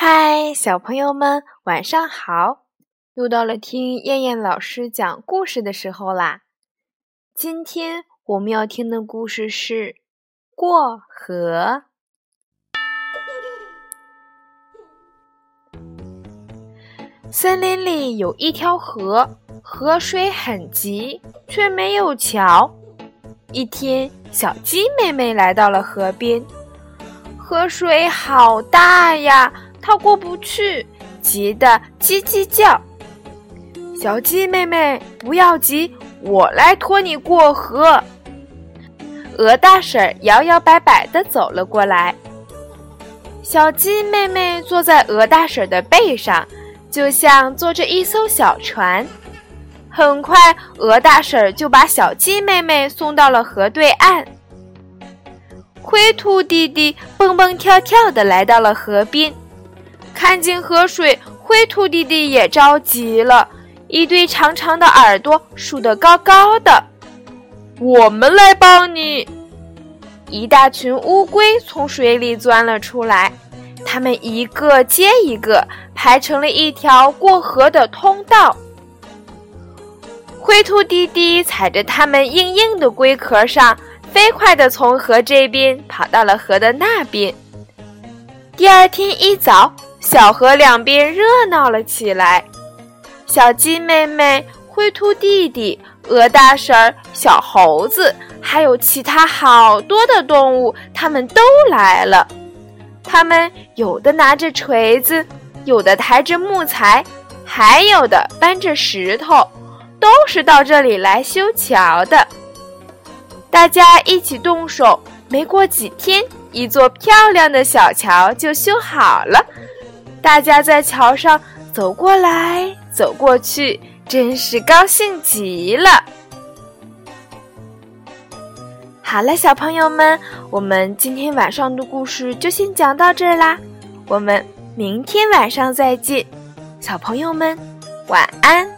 嗨，小朋友们，晚上好！又到了听燕燕老师讲故事的时候啦。今天我们要听的故事是《过河》。森林里有一条河，河水很急，却没有桥。一天，小鸡妹妹来到了河边，河水好大呀！它过不去，急得叽叽叫。小鸡妹妹，不要急，我来拖你过河。鹅大婶摇摇摆摆地走了过来。小鸡妹妹坐在鹅大婶的背上，就像坐着一艘小船。很快，鹅大婶就把小鸡妹妹送到了河对岸。灰兔弟弟蹦蹦跳跳地来到了河边。看见河水，灰兔弟弟也着急了，一对长长的耳朵竖得高高的。我们来帮你！一大群乌龟从水里钻了出来，它们一个接一个排成了一条过河的通道。灰兔弟弟踩着它们硬硬的龟壳上，飞快地从河这边跑到了河的那边。第二天一早。小河两边热闹了起来，小鸡妹妹、灰兔弟弟、鹅大婶、小猴子，还有其他好多的动物，他们都来了。他们有的拿着锤子，有的抬着木材，还有的搬着石头，都是到这里来修桥的。大家一起动手，没过几天，一座漂亮的小桥就修好了。大家在桥上走过来走过去，真是高兴极了。好了，小朋友们，我们今天晚上的故事就先讲到这儿啦。我们明天晚上再见，小朋友们，晚安。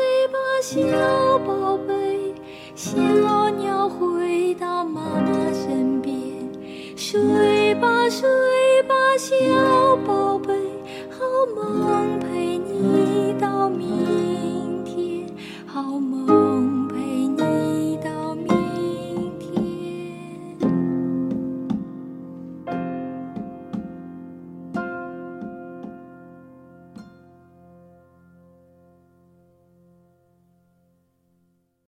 小宝贝。小，